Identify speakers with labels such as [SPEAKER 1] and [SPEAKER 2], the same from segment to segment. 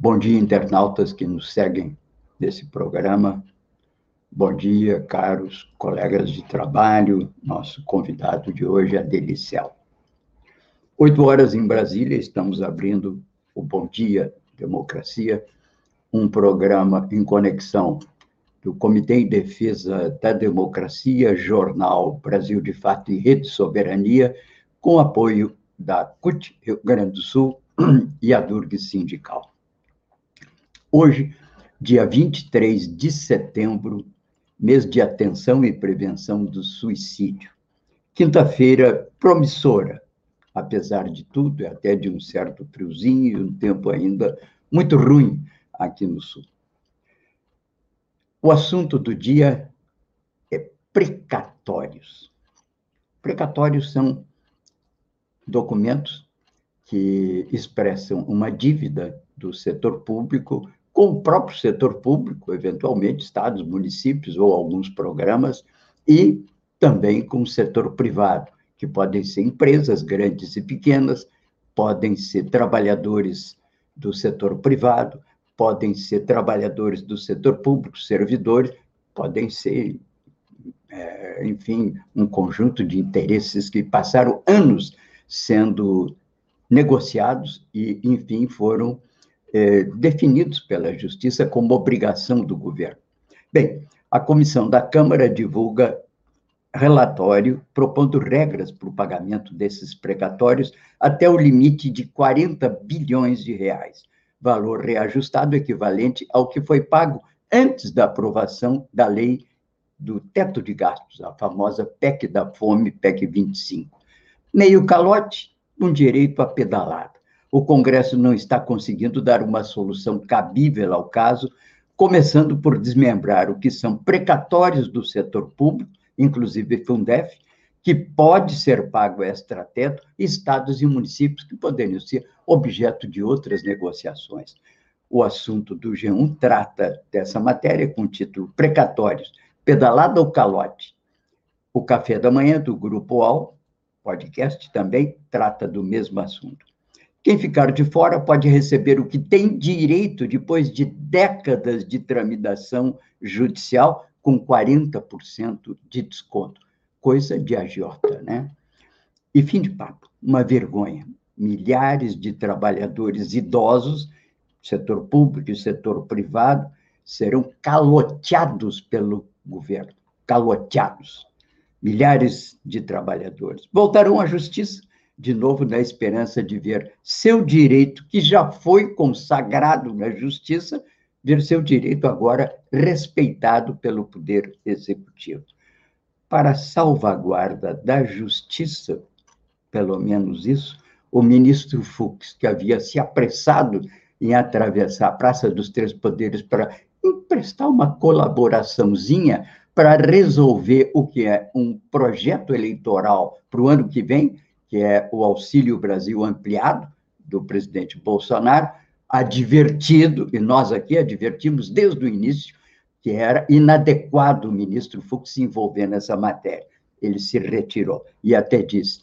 [SPEAKER 1] Bom dia, internautas que nos seguem nesse programa. Bom dia, caros colegas de trabalho. Nosso convidado de hoje é Delicial. Oito horas em Brasília, estamos abrindo o Bom Dia Democracia, um programa em conexão do Comitê em Defesa da Democracia, Jornal Brasil de Fato e Rede Soberania, com apoio da CUT Rio Grande do Sul e a Durg Sindical. Hoje, dia 23 de setembro, mês de atenção e prevenção do suicídio. Quinta-feira promissora, apesar de tudo, até de um certo friozinho e um tempo ainda muito ruim aqui no sul. O assunto do dia é precatórios. Precatórios são documentos que expressam uma dívida do setor público com o próprio setor público, eventualmente estados, municípios ou alguns programas, e também com o setor privado, que podem ser empresas grandes e pequenas, podem ser trabalhadores do setor privado, podem ser trabalhadores do setor público, servidores, podem ser, é, enfim, um conjunto de interesses que passaram anos sendo negociados e, enfim, foram é, definidos pela Justiça como obrigação do governo. Bem, a comissão da Câmara divulga relatório propondo regras para o pagamento desses precatórios até o limite de 40 bilhões de reais, valor reajustado equivalente ao que foi pago antes da aprovação da lei do teto de gastos, a famosa PEC da fome, PEC 25. Meio calote, um direito a pedalada o Congresso não está conseguindo dar uma solução cabível ao caso, começando por desmembrar o que são precatórios do setor público, inclusive Fundef, que pode ser pago extra-teto, estados e municípios que poderiam ser objeto de outras negociações. O assunto do G1 trata dessa matéria com o título Precatórios, pedalada ou calote? O Café da Manhã, do Grupo AL, podcast, também trata do mesmo assunto. Quem ficar de fora pode receber o que tem direito depois de décadas de tramitação judicial com 40% de desconto. Coisa de agiota, né? E fim de papo, uma vergonha. Milhares de trabalhadores idosos, setor público e setor privado, serão caloteados pelo governo. Caloteados. Milhares de trabalhadores. Voltarão à justiça de novo na esperança de ver seu direito, que já foi consagrado na justiça, ver seu direito agora respeitado pelo Poder Executivo. Para salvaguarda da justiça, pelo menos isso, o ministro Fux, que havia se apressado em atravessar a Praça dos Três Poderes para emprestar uma colaboraçãozinha para resolver o que é um projeto eleitoral para o ano que vem, que é o Auxílio Brasil ampliado do presidente Bolsonaro, advertido, e nós aqui advertimos desde o início, que era inadequado o ministro Fux se envolver nessa matéria. Ele se retirou e até disse: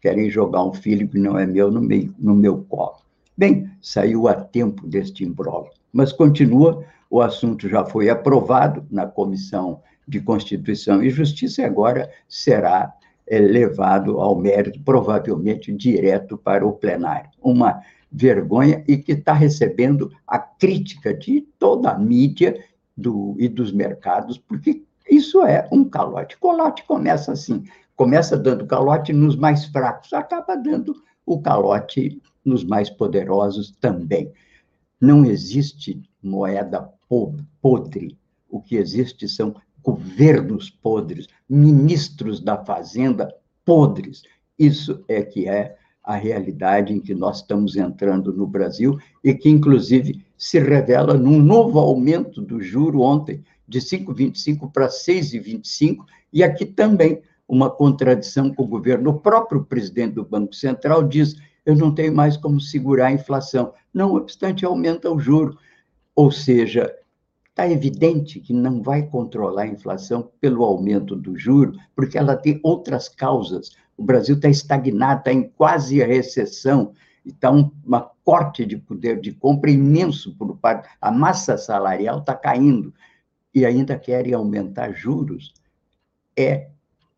[SPEAKER 1] querem jogar um filho que não é meu no, meio, no meu colo. Bem, saiu a tempo deste imbróglio, mas continua, o assunto já foi aprovado na Comissão de Constituição e Justiça e agora será é, levado ao mérito, provavelmente direto para o plenário. Uma vergonha e que está recebendo a crítica de toda a mídia do, e dos mercados, porque isso é um calote. Calote começa assim, começa dando calote nos mais fracos, acaba dando o calote nos mais poderosos também. Não existe moeda podre. O que existe são governos podres, ministros da Fazenda podres. Isso é que é a realidade em que nós estamos entrando no Brasil e que, inclusive, se revela num novo aumento do juro ontem, de 5,25 para 6,25, e aqui também uma contradição com o governo. O próprio presidente do Banco Central diz: eu não tenho mais como segurar a inflação. Não obstante, aumenta o juro. Ou seja, está evidente que não vai controlar a inflação pelo aumento do juro, porque ela tem outras causas. O Brasil está estagnado, está em quase recessão, está um uma corte de poder de compra imenso por parte. A massa salarial está caindo e ainda querem aumentar juros. É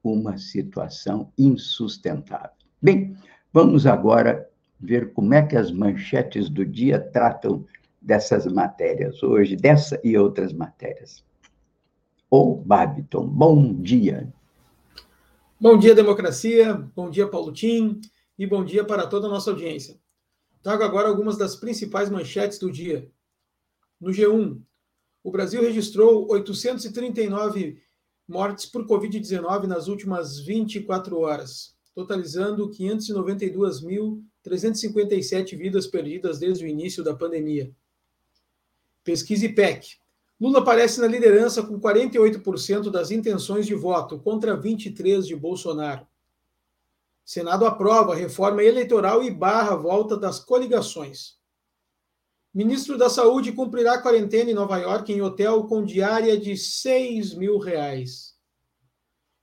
[SPEAKER 1] uma situação insustentável. Bem, vamos agora ver como é que as manchetes do dia tratam dessas matérias hoje, dessa e outras matérias. Ou Babiton, bom dia.
[SPEAKER 2] Bom dia, democracia. Bom dia, Paulo Tim. E bom dia para toda a nossa audiência. Trago agora algumas das principais manchetes do dia. No G1, o Brasil registrou 839 mortes por Covid-19 nas últimas 24 horas, totalizando 592.357 vidas perdidas desde o início da pandemia. Pesquisa IPEC. Lula aparece na liderança com 48% das intenções de voto, contra 23% de Bolsonaro. Senado aprova reforma eleitoral e barra volta das coligações. Ministro da Saúde cumprirá quarentena em Nova York em hotel com diária de 6 mil reais.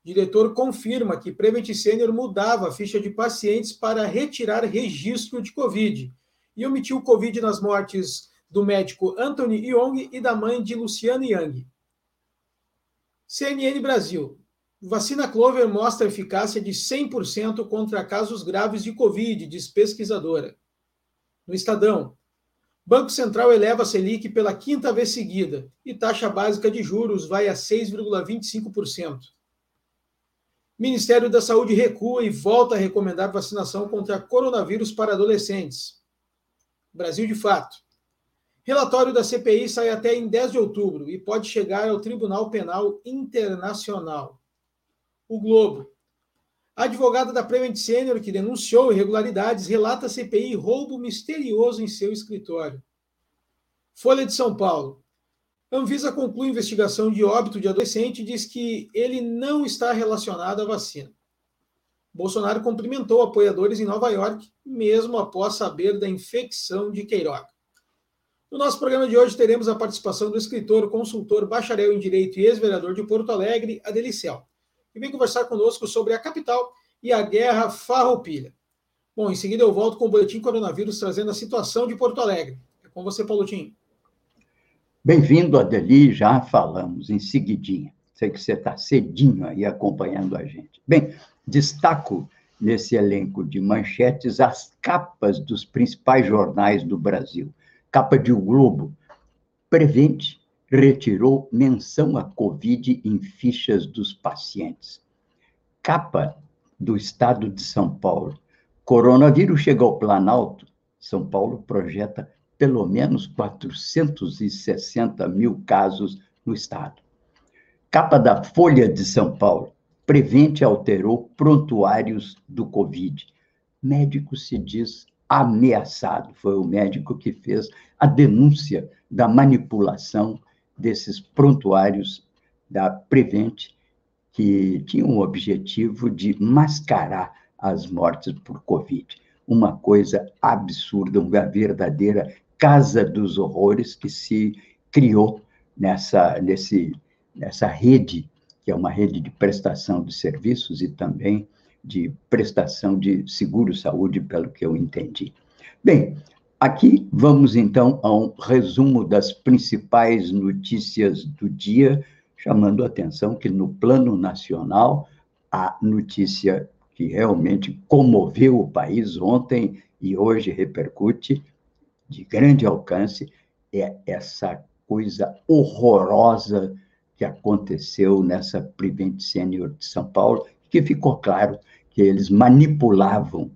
[SPEAKER 2] Diretor confirma que Prevent Senior mudava a ficha de pacientes para retirar registro de Covid e omitiu Covid nas mortes do médico Anthony Young e da mãe de Luciano Young. CNN Brasil. Vacina Clover mostra eficácia de 100% contra casos graves de Covid, diz pesquisadora. No Estadão. Banco Central eleva a Selic pela quinta vez seguida e taxa básica de juros vai a 6,25%. Ministério da Saúde recua e volta a recomendar vacinação contra coronavírus para adolescentes. Brasil de fato. Relatório da CPI sai até em 10 de outubro e pode chegar ao Tribunal Penal Internacional. O Globo. A advogada da Prevent Senior, que denunciou irregularidades, relata CPI roubo misterioso em seu escritório. Folha de São Paulo. Anvisa conclui investigação de óbito de adolescente e diz que ele não está relacionado à vacina. Bolsonaro cumprimentou apoiadores em Nova York, mesmo após saber da infecção de Queiroga. No nosso programa de hoje teremos a participação do escritor, consultor, bacharel em Direito e ex-vereador de Porto Alegre, Adelicel, que vem conversar conosco sobre a capital e a guerra farroupilha. Bom, em seguida eu volto com o Boletim Coronavírus trazendo a situação de Porto Alegre. É com você, Paulo Tim.
[SPEAKER 1] Bem-vindo, Adeli, já falamos em seguidinha. Sei que você está cedinho aí acompanhando a gente. Bem, destaco nesse elenco de manchetes as capas dos principais jornais do Brasil – Capa de O Globo. Prevente retirou menção a Covid em fichas dos pacientes. Capa do Estado de São Paulo. Coronavírus chega ao Planalto. São Paulo projeta pelo menos 460 mil casos no Estado. Capa da Folha de São Paulo. Prevente alterou prontuários do Covid. Médico se diz ameaçado. Foi o médico que fez a denúncia da manipulação desses prontuários da Prevent, que tinham o objetivo de mascarar as mortes por Covid. Uma coisa absurda, uma verdadeira casa dos horrores que se criou nessa, nesse, nessa rede, que é uma rede de prestação de serviços e também de prestação de seguro-saúde, pelo que eu entendi. Bem, aqui vamos então a um resumo das principais notícias do dia, chamando a atenção que no plano nacional, a notícia que realmente comoveu o país ontem e hoje repercute de grande alcance é essa coisa horrorosa que aconteceu nessa Prevent Senior de São Paulo, que ficou claro que eles manipulavam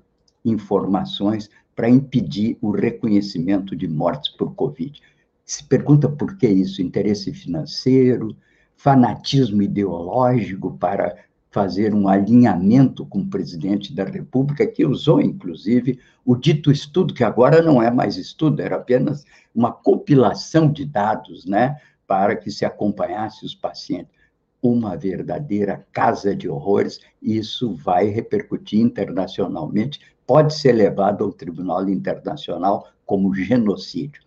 [SPEAKER 1] informações para impedir o reconhecimento de mortes por Covid. Se pergunta por que isso? Interesse financeiro, fanatismo ideológico para fazer um alinhamento com o presidente da República, que usou, inclusive, o dito estudo, que agora não é mais estudo, era apenas uma compilação de dados, né, para que se acompanhasse os pacientes. Uma verdadeira casa de horrores, isso vai repercutir internacionalmente, pode ser levado ao Tribunal Internacional como genocídio.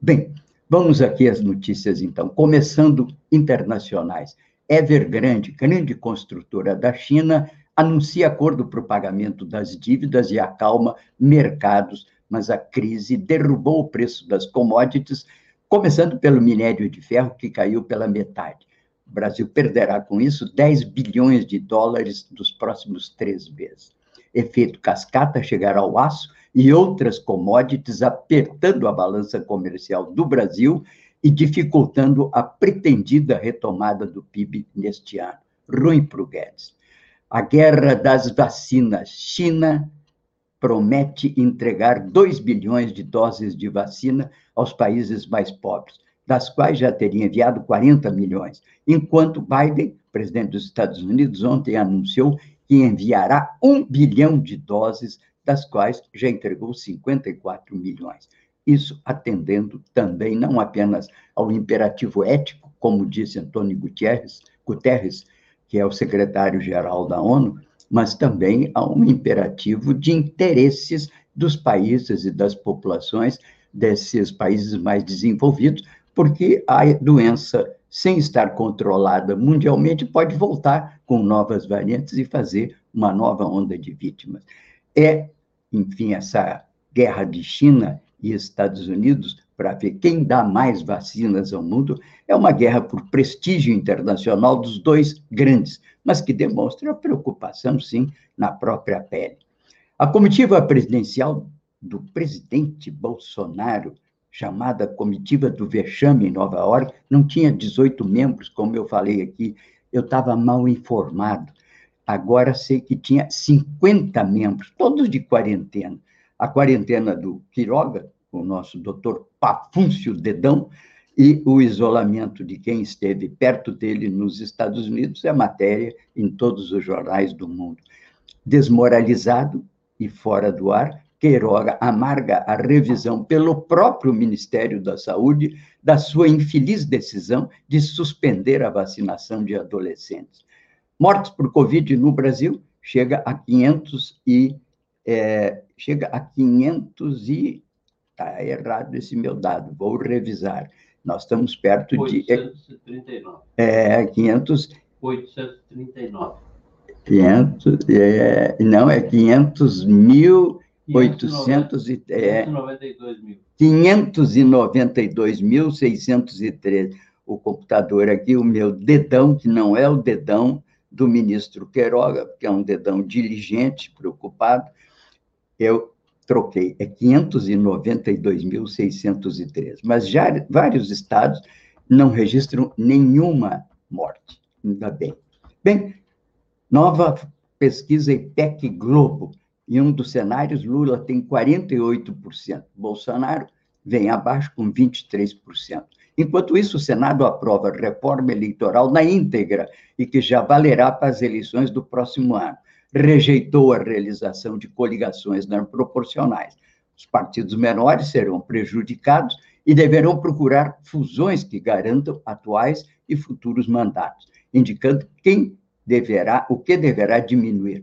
[SPEAKER 1] Bem, vamos aqui às notícias, então, começando internacionais. Evergrande, grande construtora da China, anuncia acordo para o pagamento das dívidas e acalma mercados, mas a crise derrubou o preço das commodities, começando pelo minério de ferro, que caiu pela metade. O Brasil perderá com isso 10 bilhões de dólares dos próximos três meses. Efeito cascata chegará ao aço e outras commodities, apertando a balança comercial do Brasil e dificultando a pretendida retomada do PIB neste ano. Ruim para o Guedes. A guerra das vacinas. China promete entregar 2 bilhões de doses de vacina aos países mais pobres, das quais já teria enviado 40 milhões, enquanto Biden, presidente dos Estados Unidos, ontem anunciou que enviará 1 bilhão de doses, das quais já entregou 54 milhões. Isso atendendo também não apenas ao imperativo ético, como disse Antônio Guterres, Guterres que é o secretário-geral da ONU, mas também a um imperativo de interesses dos países e das populações desses países mais desenvolvidos, porque a doença, sem estar controlada mundialmente, pode voltar com novas variantes e fazer uma nova onda de vítimas. É, enfim, essa guerra de China e Estados Unidos para ver quem dá mais vacinas ao mundo, é uma guerra por prestígio internacional dos dois grandes, mas que demonstra a preocupação, sim, na própria pele. A comitiva presidencial do presidente Bolsonaro, chamada Comitiva do Vexame em Nova York, não tinha 18 membros, como eu falei aqui, eu estava mal informado. Agora sei que tinha 50 membros, todos de quarentena a quarentena do Quiroga, o nosso doutor Pafúncio Dedão, e o isolamento de quem esteve perto dele nos Estados Unidos é matéria em todos os jornais do mundo. Desmoralizado e fora do ar, Queiroga amarga a revisão pelo próprio Ministério da Saúde da sua infeliz decisão de suspender a vacinação de adolescentes. Mortes por Covid no Brasil chega a 500 e é, chega a 500 e está errado esse meu dado, vou revisar. Nós estamos perto
[SPEAKER 3] 839.
[SPEAKER 1] de é 500
[SPEAKER 3] 839.
[SPEAKER 1] 500 é, não é 500 mil 800 e, é, 592.613. O computador aqui, o meu dedão, que não é o dedão do ministro Queiroga, que é um dedão diligente, preocupado, eu troquei, é 592.603. Mas já vários estados não registram nenhuma morte, ainda bem. Bem, nova pesquisa IPEC Globo. Em um dos cenários, Lula tem 48%, Bolsonaro vem abaixo com 23%. Enquanto isso, o Senado aprova a reforma eleitoral na íntegra e que já valerá para as eleições do próximo ano rejeitou a realização de coligações não proporcionais. Os partidos menores serão prejudicados e deverão procurar fusões que garantam atuais e futuros mandatos, indicando quem deverá, o que deverá diminuir.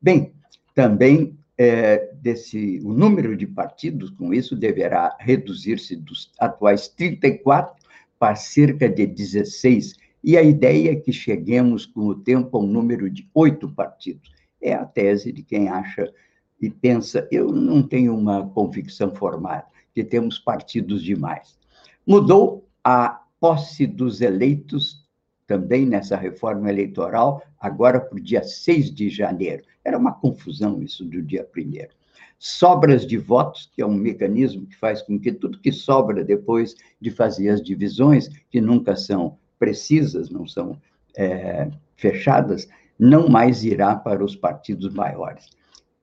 [SPEAKER 1] Bem, também é, desse, o número de partidos, com isso, deverá reduzir-se dos atuais 34 para cerca de 16, e a ideia é que cheguemos com o tempo a um número de oito partidos é a tese de quem acha e pensa, eu não tenho uma convicção formada, que temos partidos demais. Mudou a posse dos eleitos também nessa reforma eleitoral, agora para o dia 6 de janeiro. Era uma confusão isso do dia 1 Sobras de votos, que é um mecanismo que faz com que tudo que sobra depois de fazer as divisões, que nunca são precisas, não são é, fechadas, não mais irá para os partidos maiores.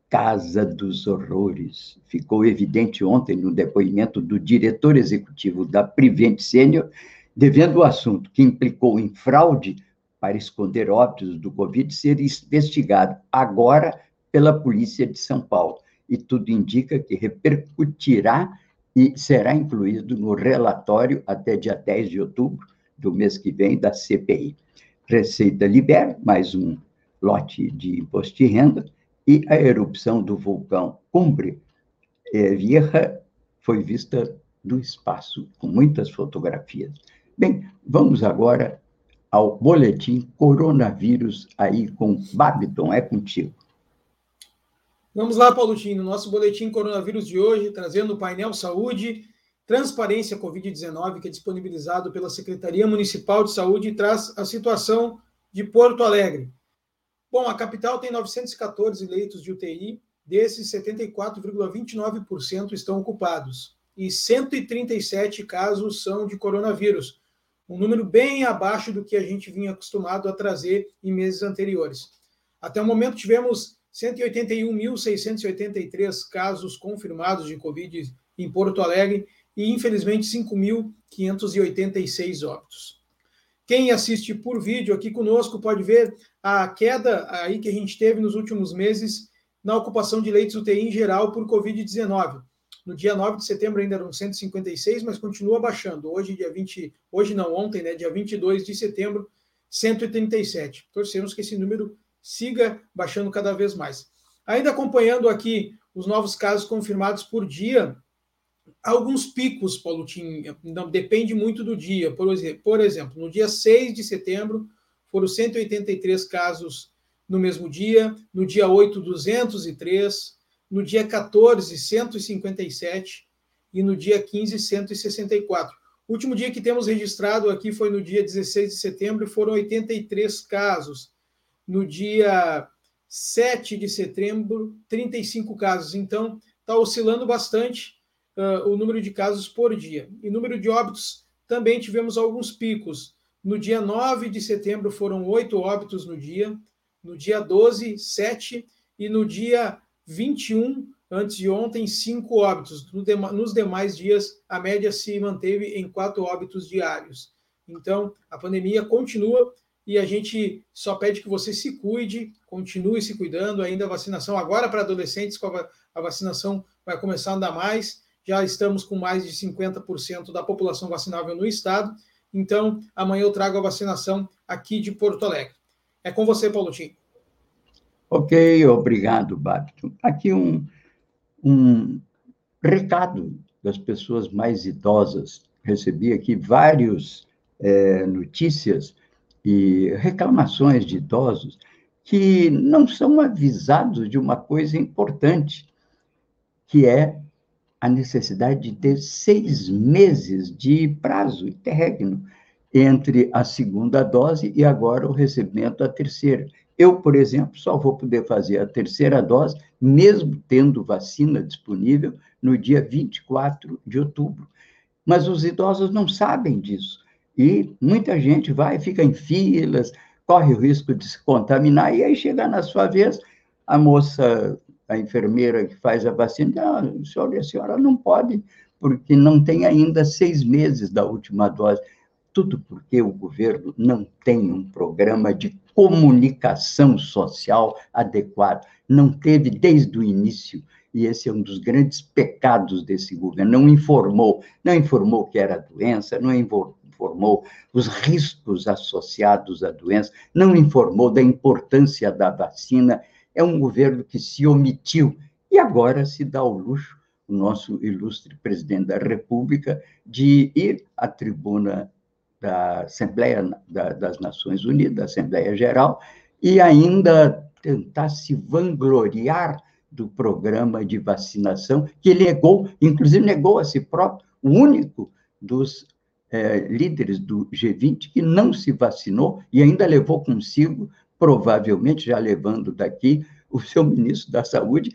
[SPEAKER 1] Casa dos Horrores. Ficou evidente ontem no depoimento do diretor executivo da Prevent Senior, devendo o assunto que implicou em fraude para esconder óbitos do Covid ser investigado agora pela Polícia de São Paulo. E tudo indica que repercutirá e será incluído no relatório até dia 10 de outubro do mês que vem da CPI. Receita libera mais um lote de imposto de renda e a erupção do vulcão Cumbre eh, Vieja foi vista do espaço, com muitas fotografias. Bem, vamos agora ao boletim coronavírus aí com Babiton, é contigo.
[SPEAKER 2] Vamos lá, Paulo Tino, nosso boletim coronavírus de hoje, trazendo o painel Saúde, Transparência Covid-19, que é disponibilizado pela Secretaria Municipal de Saúde e traz a situação de Porto Alegre. Bom, a capital tem 914 leitos de UTI, desses 74,29% estão ocupados e 137 casos são de coronavírus, um número bem abaixo do que a gente vinha acostumado a trazer em meses anteriores. Até o momento tivemos 181.683 casos confirmados de Covid em Porto Alegre e, infelizmente, 5.586 óbitos. Quem assiste por vídeo aqui conosco pode ver a queda aí que a gente teve nos últimos meses na ocupação de leitos UTI em geral por Covid-19. No dia 9 de setembro ainda eram 156, mas continua baixando. Hoje, dia 20, hoje não, ontem, né, dia 22 de setembro, 137. Torcemos que esse número siga baixando cada vez mais. Ainda acompanhando aqui os novos casos confirmados por dia, alguns picos, Paulo Tim, não depende muito do dia. Por exemplo, por exemplo, no dia 6 de setembro foram 183 casos no mesmo dia, no dia 8 203, no dia 14, 157 e no dia 15, 164. O último dia que temos registrado aqui foi no dia 16 de setembro foram 83 casos. No dia 7 de setembro, 35 casos. Então, está oscilando bastante uh, o número de casos por dia. E número de óbitos, também tivemos alguns picos. No dia 9 de setembro foram oito óbitos no dia, no dia 12, 7, e no dia 21, antes de ontem, cinco óbitos. Nos demais dias, a média se manteve em quatro óbitos diários. Então, a pandemia continua e a gente só pede que você se cuide, continue se cuidando. Ainda a vacinação, agora para adolescentes, a vacinação vai começar a andar mais. Já estamos com mais de 50% da população vacinável no estado. Então, amanhã eu trago a vacinação aqui de Porto Alegre. É com você, Paulo Tim.
[SPEAKER 1] Ok, obrigado, Babton. Aqui um, um recado das pessoas mais idosas. Recebi aqui várias é, notícias e reclamações de idosos que não são avisados de uma coisa importante, que é a necessidade de ter seis meses de prazo interregno entre a segunda dose e agora o recebimento da terceira. Eu, por exemplo, só vou poder fazer a terceira dose, mesmo tendo vacina disponível, no dia 24 de outubro. Mas os idosos não sabem disso. E muita gente vai, fica em filas, corre o risco de se contaminar, e aí chega na sua vez, a moça, a enfermeira que faz a vacina, ah, senhora, a senhora não pode, porque não tem ainda seis meses da última dose. Tudo porque o governo não tem um programa de comunicação social adequado. Não teve desde o início, e esse é um dos grandes pecados desse governo. Não informou, não informou que era doença, não informou os riscos associados à doença, não informou da importância da vacina. É um governo que se omitiu e agora se dá o luxo, o nosso ilustre presidente da República, de ir à tribuna da Assembleia das Nações Unidas, da Assembleia Geral, e ainda tentar se vangloriar do programa de vacinação que negou, inclusive negou a si próprio, o único dos é, líderes do G20 que não se vacinou e ainda levou consigo, provavelmente já levando daqui, o seu ministro da Saúde,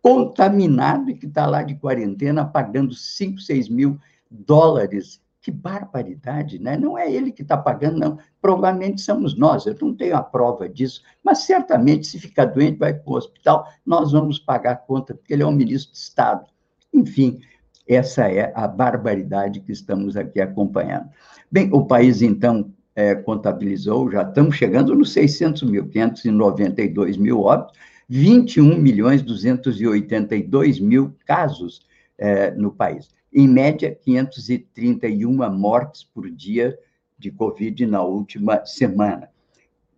[SPEAKER 1] contaminado e que está lá de quarentena, pagando 5, 6 mil dólares que barbaridade, né? Não é ele que está pagando, não. Provavelmente somos nós, eu não tenho a prova disso, mas certamente, se ficar doente, vai para o hospital, nós vamos pagar a conta, porque ele é um ministro de Estado. Enfim, essa é a barbaridade que estamos aqui acompanhando. Bem, o país, então, é, contabilizou, já estamos chegando nos 600 mil, 592 mil óbitos, 21 milhões 282 mil casos é, no país. Em média, 531 mortes por dia de Covid na última semana,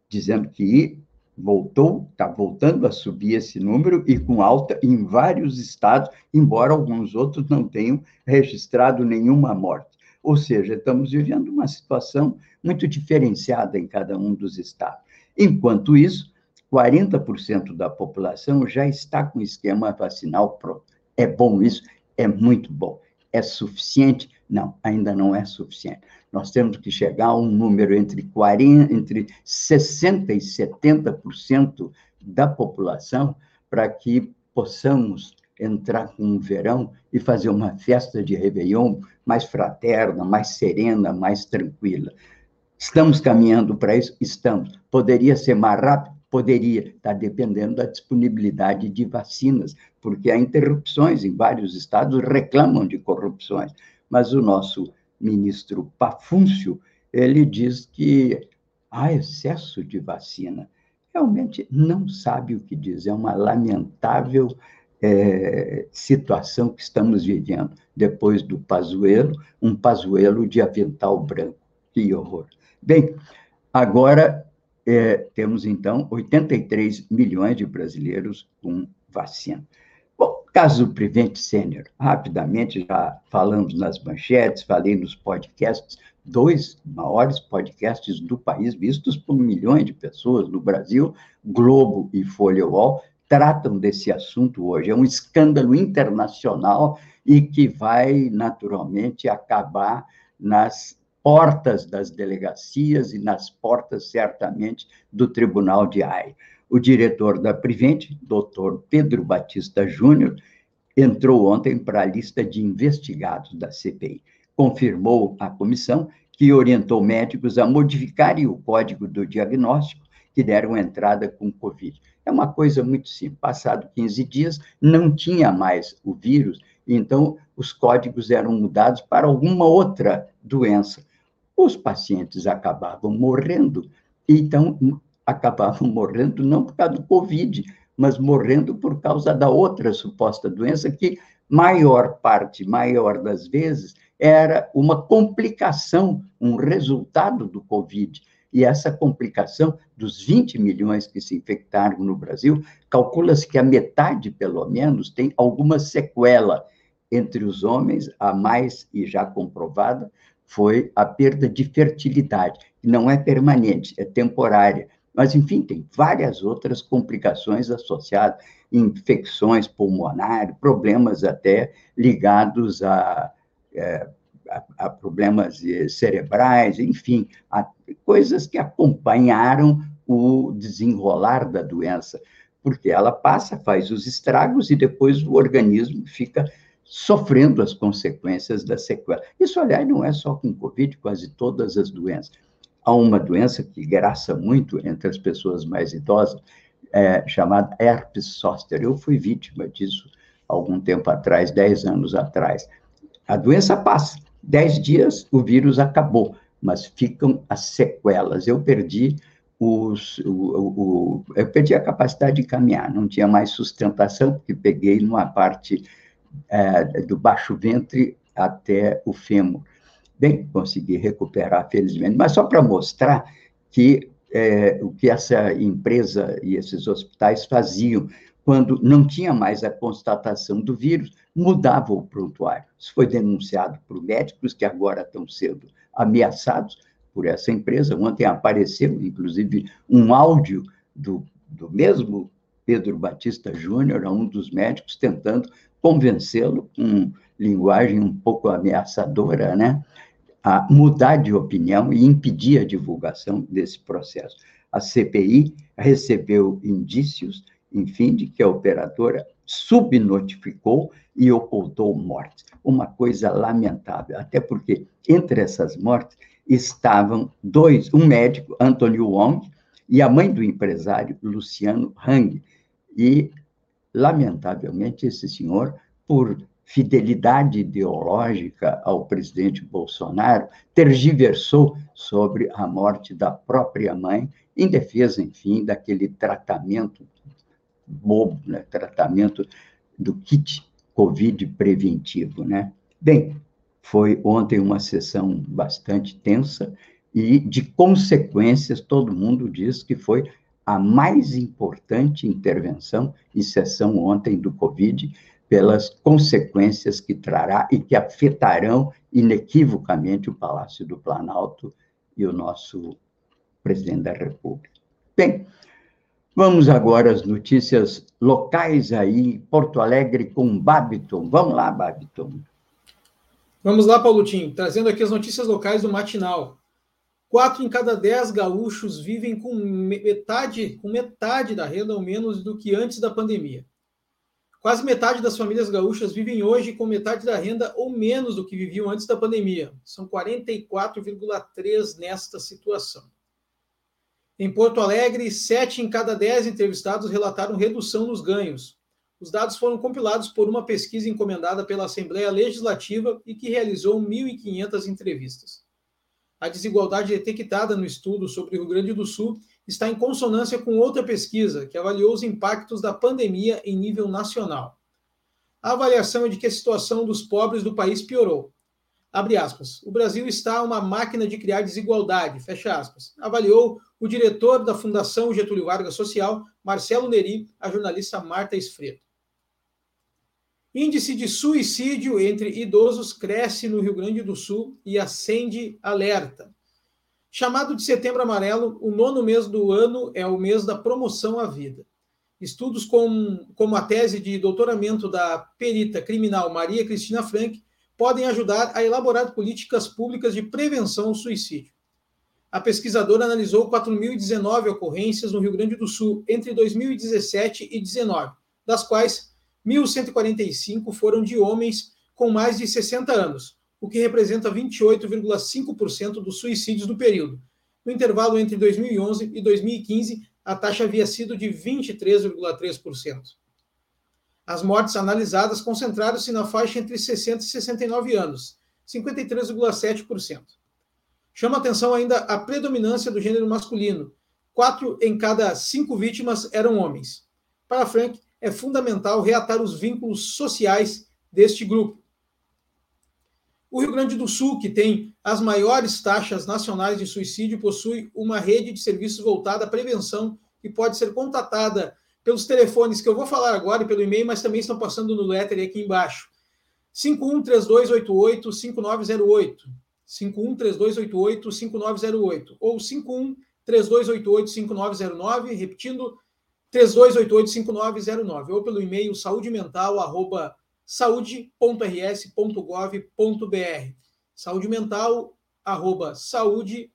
[SPEAKER 1] dizendo que voltou, está voltando a subir esse número e com alta em vários estados, embora alguns outros não tenham registrado nenhuma morte. Ou seja, estamos vivendo uma situação muito diferenciada em cada um dos estados. Enquanto isso, 40% da população já está com o esquema vacinal pronto. É bom isso? É muito bom. É suficiente? Não, ainda não é suficiente. Nós temos que chegar a um número entre, 40, entre 60% e 70% da população para que possamos entrar com um verão e fazer uma festa de Réveillon mais fraterna, mais serena, mais tranquila. Estamos caminhando para isso? Estamos. Poderia ser mais rápido? Poderia. Está dependendo da disponibilidade de vacinas, porque há interrupções em vários estados, reclamam de corrupções. Mas o nosso ministro Pafúncio, ele diz que há excesso de vacina. Realmente não sabe o que diz. É uma lamentável é, situação que estamos vivendo. Depois do Pazuelo, um Pazuelo de avental branco. Que horror. Bem, agora é, temos, então, 83 milhões de brasileiros com vacina. Bom, caso do Prevent Senior, rapidamente já falamos nas manchetes, falei nos podcasts, dois maiores podcasts do país, vistos por milhões de pessoas no Brasil, Globo e Folha UOL, tratam desse assunto hoje. É um escândalo internacional e que vai, naturalmente, acabar nas portas das delegacias e nas portas, certamente, do Tribunal de Haia. O diretor da Prevent, doutor Pedro Batista Júnior, entrou ontem para a lista de investigados da CPI. Confirmou a comissão que orientou médicos a modificarem o código do diagnóstico que deram entrada com Covid. É uma coisa muito simples. Passado 15 dias, não tinha mais o vírus, então os códigos eram mudados para alguma outra doença os pacientes acabavam morrendo, então acabavam morrendo não por causa do Covid, mas morrendo por causa da outra suposta doença que maior parte, maior das vezes, era uma complicação, um resultado do Covid. E essa complicação, dos 20 milhões que se infectaram no Brasil, calcula-se que a metade, pelo menos, tem alguma sequela. Entre os homens, a mais e já comprovada, foi a perda de fertilidade, que não é permanente, é temporária. Mas, enfim, tem várias outras complicações associadas, infecções pulmonares, problemas até ligados a, é, a, a problemas eh, cerebrais, enfim, a coisas que acompanharam o desenrolar da doença, porque ela passa, faz os estragos e depois o organismo fica sofrendo as consequências da sequela. Isso, aliás, não é só com Covid, quase todas as doenças. Há uma doença que graça muito entre as pessoas mais idosas, é, chamada herpes zoster. Eu fui vítima disso algum tempo atrás, 10 anos atrás. A doença passa, 10 dias o vírus acabou, mas ficam as sequelas. Eu perdi os, o, o, eu perdi a capacidade de caminhar, não tinha mais sustentação, porque peguei numa parte é, do baixo ventre até o fêmur. Bem, consegui recuperar, felizmente, mas só para mostrar que é, o que essa empresa e esses hospitais faziam quando não tinha mais a constatação do vírus, mudava o prontuário. Isso foi denunciado por médicos que agora estão sendo ameaçados por essa empresa. Ontem apareceu, inclusive, um áudio do, do mesmo Pedro Batista Júnior, um dos médicos, tentando convencê-lo, com linguagem um pouco ameaçadora, né, a mudar de opinião e impedir a divulgação desse processo. A CPI recebeu indícios, enfim, de que a operadora subnotificou e ocultou mortes. Uma coisa lamentável, até porque entre essas mortes estavam dois, um médico, Anthony Wong, e a mãe do empresário, Luciano Hang. E lamentavelmente, esse senhor, por fidelidade ideológica ao presidente Bolsonaro, tergiversou sobre a morte da própria mãe, em defesa, enfim, daquele tratamento bobo, né? tratamento do kit Covid preventivo. Né? Bem, foi ontem uma sessão bastante tensa e de consequências, todo mundo diz que foi a mais importante intervenção e sessão ontem do Covid, pelas consequências que trará e que afetarão inequivocamente o Palácio do Planalto e o nosso presidente da República. Bem, vamos agora às notícias locais aí, Porto Alegre com Babiton. Vamos lá, Babiton.
[SPEAKER 2] Vamos lá, Paulotinho, trazendo aqui as notícias locais do matinal. Quatro em cada dez gaúchos vivem com metade, com metade da renda ou menos do que antes da pandemia. Quase metade das famílias gaúchas vivem hoje com metade da renda ou menos do que viviam antes da pandemia. São 44,3 nesta situação. Em Porto Alegre, sete em cada dez entrevistados relataram redução nos ganhos. Os dados foram compilados por uma pesquisa encomendada pela Assembleia Legislativa e que realizou 1.500 entrevistas. A desigualdade detectada no estudo sobre o Rio Grande do Sul está em consonância com outra pesquisa que avaliou os impactos da pandemia em nível nacional. A avaliação é de que a situação dos pobres do país piorou. Abre aspas. O Brasil está uma máquina de criar desigualdade, fecha aspas. Avaliou o diretor da Fundação Getúlio Vargas Social, Marcelo Neri, a jornalista Marta Esfreto. Índice de suicídio entre idosos cresce no Rio Grande do Sul e acende alerta. Chamado de Setembro Amarelo, o nono mês do ano é o mês da promoção à vida. Estudos com, como a tese de doutoramento da perita criminal Maria Cristina Frank podem ajudar a elaborar políticas públicas de prevenção ao suicídio. A pesquisadora analisou 4.019 ocorrências no Rio Grande do Sul entre 2017 e 2019, das quais 1.145 foram de homens com mais de 60 anos, o que representa 28,5% dos suicídios do período. No intervalo entre 2011 e 2015, a taxa havia sido de 23,3%. As mortes analisadas concentraram-se na faixa entre 60 e 69 anos, 53,7%. Chama atenção ainda a predominância do gênero masculino. Quatro em cada cinco vítimas eram homens. Para Frank, é fundamental reatar os vínculos sociais deste grupo, o Rio Grande do Sul, que tem as maiores taxas nacionais de suicídio, possui uma rede de serviços voltada à prevenção que pode ser contatada pelos telefones que eu vou falar agora e pelo e-mail, mas também estão passando no letter aqui embaixo. 513288-5908. 513288-5908. Ou 513288-5909, repetindo, 3288-5909. Ou pelo e-mail saudemental.com saúde.rs.gov.br. Saúde.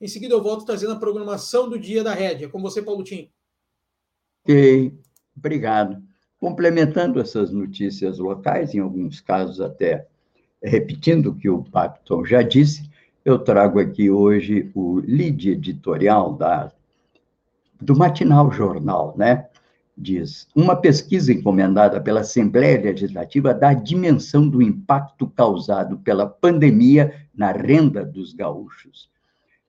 [SPEAKER 2] Em seguida, eu volto trazendo a programação do dia da Rédia. Com você, Paulo Tim.
[SPEAKER 1] Ok, obrigado. Complementando essas notícias locais, em alguns casos até repetindo o que o Papton já disse, eu trago aqui hoje o lead editorial da, do Matinal Jornal, né? diz: uma pesquisa encomendada pela Assembleia Legislativa dá dimensão do impacto causado pela pandemia na renda dos gaúchos.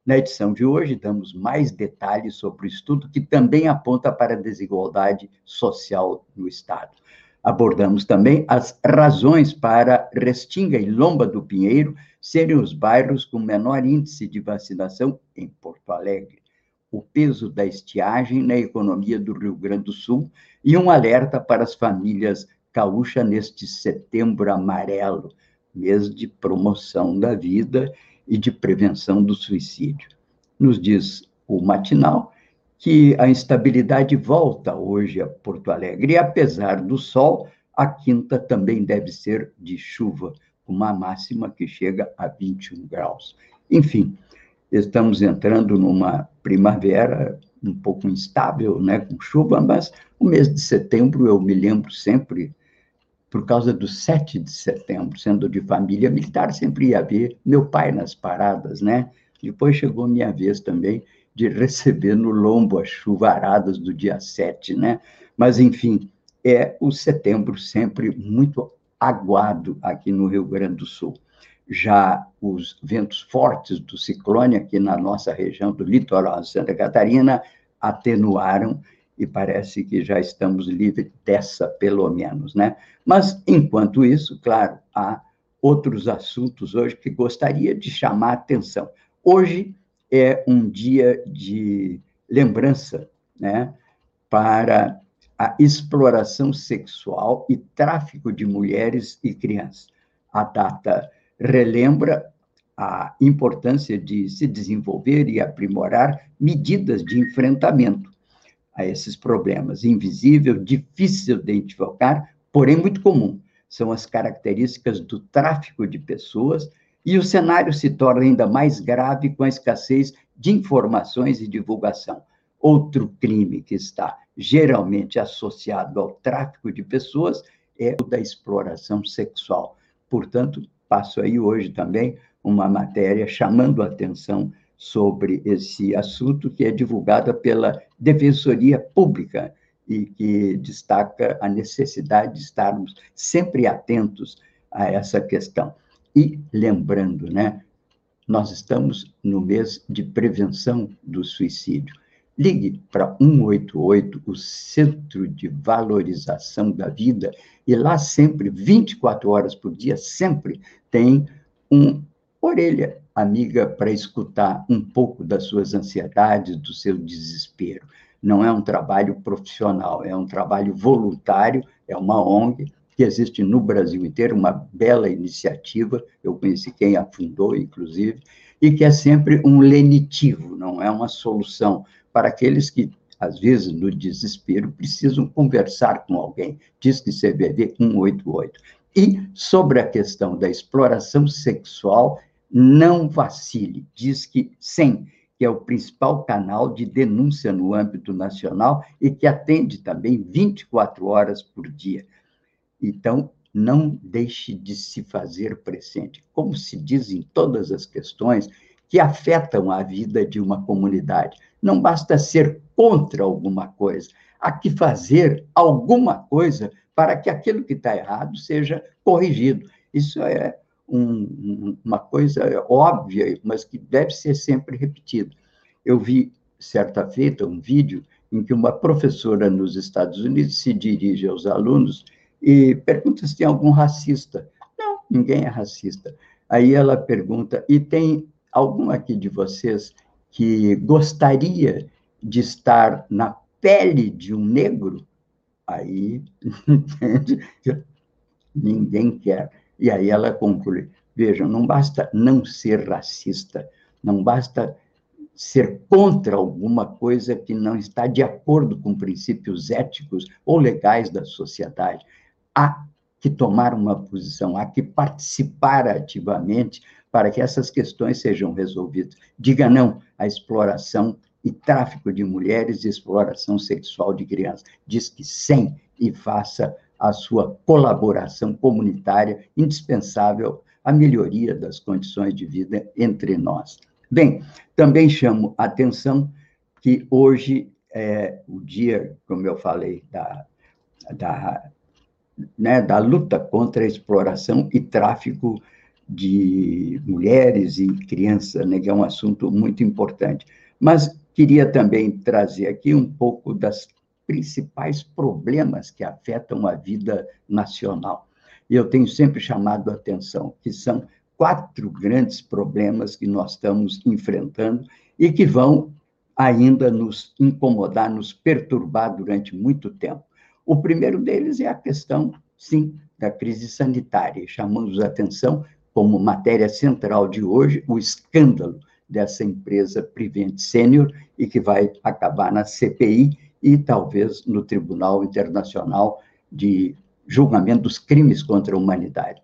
[SPEAKER 1] Na edição de hoje, damos mais detalhes sobre o estudo que também aponta para a desigualdade social no Estado. Abordamos também as razões para Restinga e Lomba do Pinheiro serem os bairros com menor índice de vacinação em Porto Alegre o peso da estiagem na economia do Rio Grande do Sul e um alerta para as famílias gaúchas neste setembro amarelo, mês de promoção da vida e de prevenção do suicídio. Nos diz o matinal que a instabilidade volta hoje a Porto Alegre e, apesar do sol, a quinta também deve ser de chuva, uma máxima que chega a 21 graus. Enfim, estamos entrando numa primavera um pouco instável, né, com chuva, mas o mês de setembro eu me lembro sempre, por causa do 7 de setembro, sendo de família militar, sempre ia ver meu pai nas paradas, né? Depois chegou minha vez também de receber no lombo as chuvaradas do dia 7, né? Mas, enfim, é o setembro sempre muito aguado aqui no Rio Grande do Sul. Já os ventos fortes do ciclone aqui na nossa região do litoral de Santa Catarina atenuaram e parece que já estamos livres dessa, pelo menos, né? Mas, enquanto isso, claro, há outros assuntos hoje que gostaria de chamar a atenção. Hoje é um dia de lembrança, né, para a exploração sexual e tráfico de mulheres e crianças. A data relembra a importância de se desenvolver e aprimorar medidas de enfrentamento a esses problemas. Invisível, difícil de identificar, porém muito comum. São as características do tráfico de pessoas e o cenário se torna ainda mais grave com a escassez de informações e divulgação. Outro crime que está geralmente associado ao tráfico de pessoas é o da exploração sexual. Portanto, passo aí hoje também uma matéria chamando a atenção sobre esse assunto, que é divulgada pela Defensoria Pública e que destaca a necessidade de estarmos sempre atentos a essa questão. E lembrando, né, nós estamos no mês de prevenção do suicídio. Ligue para 188, o Centro de Valorização da Vida, e lá sempre, 24 horas por dia, sempre tem um orelha amiga para escutar um pouco das suas ansiedades, do seu desespero. Não é um trabalho profissional, é um trabalho voluntário, é uma ONG que existe no Brasil inteiro, uma bela iniciativa, eu conheci quem a fundou, inclusive, e que é sempre um lenitivo, não é uma solução para aqueles que, às vezes, no desespero, precisam conversar com alguém. Diz que CVV 188. E sobre a questão da exploração sexual, não vacile. Diz que sim, que é o principal canal de denúncia no âmbito nacional e que atende também 24 horas por dia. Então, não deixe de se fazer presente. Como se diz em todas as questões que afetam a vida de uma comunidade. Não basta ser contra alguma coisa, há que fazer alguma coisa para que aquilo que está errado seja corrigido. Isso é um, uma coisa óbvia, mas que deve ser sempre repetida. Eu vi, certa feita, um vídeo em que uma professora nos Estados Unidos se dirige aos alunos e pergunta se tem algum racista. Não, ninguém é racista. Aí ela pergunta: e tem algum aqui de vocês que gostaria de estar na pele de um negro? Aí? Ninguém quer. E aí ela conclui: vejam, não basta não ser racista, não basta ser contra alguma coisa que não está de acordo com princípios éticos ou legais da sociedade. Há que tomar uma posição, há que participar ativamente para que essas questões sejam resolvidas. Diga não à exploração e tráfico de mulheres e exploração sexual de crianças. Diz que sim e faça a sua colaboração comunitária indispensável à melhoria das condições de vida entre nós. Bem, também chamo a atenção que hoje é o dia, como eu falei, da, da, né, da luta contra a exploração e tráfico de mulheres e crianças, né, que é um assunto muito importante. Mas queria também trazer aqui um pouco das principais problemas que afetam a vida nacional. E eu tenho sempre chamado a atenção que são quatro grandes problemas que nós estamos enfrentando e que vão ainda nos incomodar, nos perturbar durante muito tempo. O primeiro deles é a questão, sim, da crise sanitária. Chamamos a atenção como matéria central de hoje o escândalo dessa empresa Prevent Senior e que vai acabar na CPI e talvez no Tribunal Internacional de Julgamento dos Crimes contra a Humanidade.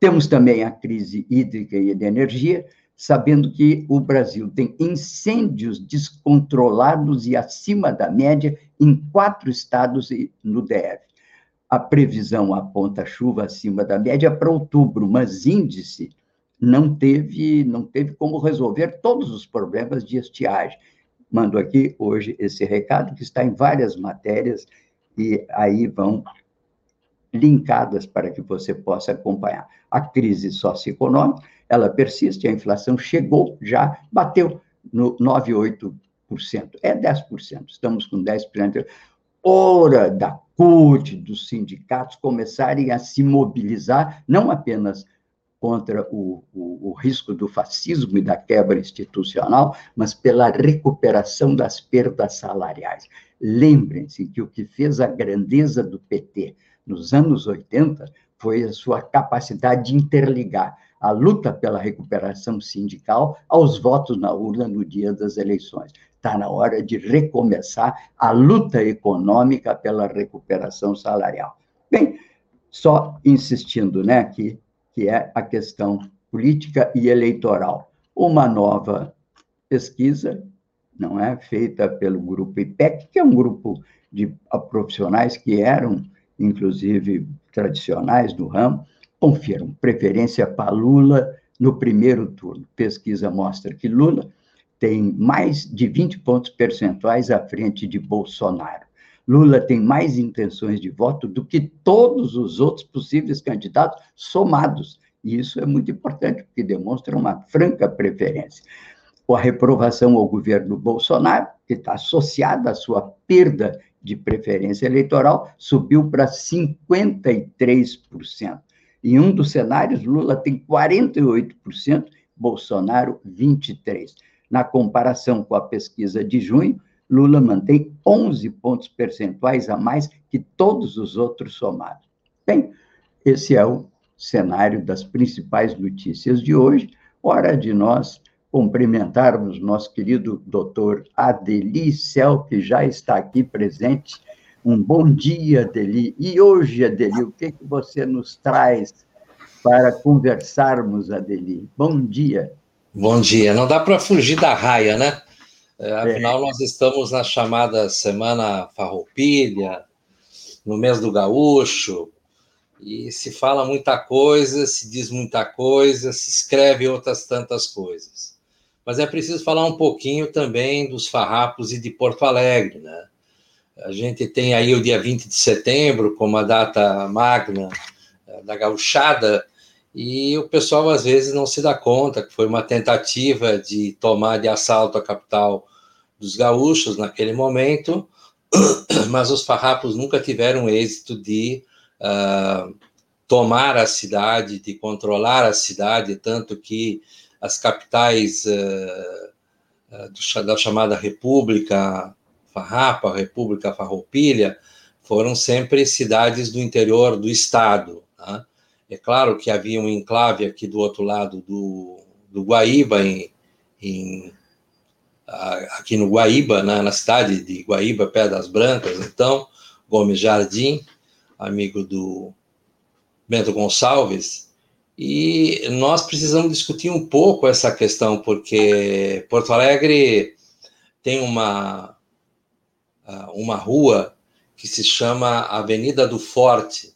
[SPEAKER 1] Temos também a crise hídrica e de energia, sabendo que o Brasil tem incêndios descontrolados e acima da média em quatro estados e no DF. A previsão aponta chuva acima da média para outubro, mas índice não teve, não teve como resolver todos os problemas de estiagem mando aqui hoje esse recado, que está em várias matérias, e aí vão linkadas para que você possa acompanhar. A crise socioeconômica, ela persiste, a inflação chegou, já bateu no 9,8%. É 10%, estamos com 10%. Hora da CUT, dos sindicatos começarem a se mobilizar, não apenas contra o, o, o, risco do fascismo e da quebra institucional, mas pela recuperação das perdas salariais. Lembrem-se que o que fez a grandeza do PT nos anos 80 foi a sua capacidade de interligar a luta pela recuperação sindical aos votos na urna no dia das eleições. Está na hora de recomeçar a luta econômica pela recuperação salarial. Bem, só insistindo, né, que, que é a questão política e eleitoral. Uma nova pesquisa, não é, feita pelo grupo IPEC, que é um grupo de profissionais que eram, inclusive, tradicionais do ramo, confirmam preferência para Lula no primeiro turno. Pesquisa mostra que Lula tem mais de 20 pontos percentuais à frente de Bolsonaro. Lula tem mais intenções de voto do que todos os outros possíveis candidatos somados. E isso é muito importante, porque demonstra uma franca preferência. A reprovação ao governo Bolsonaro, que está associada à sua perda de preferência eleitoral, subiu para 53%. Em um dos cenários, Lula tem 48%, Bolsonaro 23%. Na comparação com a pesquisa de junho, Lula mantém 11 pontos percentuais a mais que todos os outros somados. Bem, esse é o cenário das principais notícias de hoje. Hora de nós cumprimentarmos nosso querido doutor Adeli Cel, que já está aqui presente um bom dia, Adeli. E hoje, Adeli, o que, que você nos traz para conversarmos, Adeli? Bom dia.
[SPEAKER 4] Bom dia. Não dá para fugir da raia, né? É, afinal, é. nós estamos na chamada Semana Farroupilha, no mês do Gaúcho, e se fala muita coisa, se diz muita coisa, se escreve outras tantas coisas. Mas é preciso falar um pouquinho também dos farrapos e de Porto Alegre, né? A gente tem aí o dia 20 de setembro como a data magna eh, da gauchada, e o pessoal às vezes não se dá conta que foi uma tentativa de tomar de assalto a capital dos gaúchos naquele momento, mas os farrapos nunca tiveram êxito de uh, tomar a cidade, de controlar a cidade, tanto que as capitais uh, da chamada República Farrapa, República Farroupilha, foram sempre cidades do interior do estado. Né? É claro que havia um enclave aqui do outro lado do, do Guaíba, em, em aqui no Guaíba, né, na cidade de Guaíba, Pedras Brancas, então, Gomes Jardim, amigo do Bento Gonçalves, e nós precisamos discutir um pouco essa questão, porque Porto Alegre tem uma, uma rua que se chama Avenida do Forte.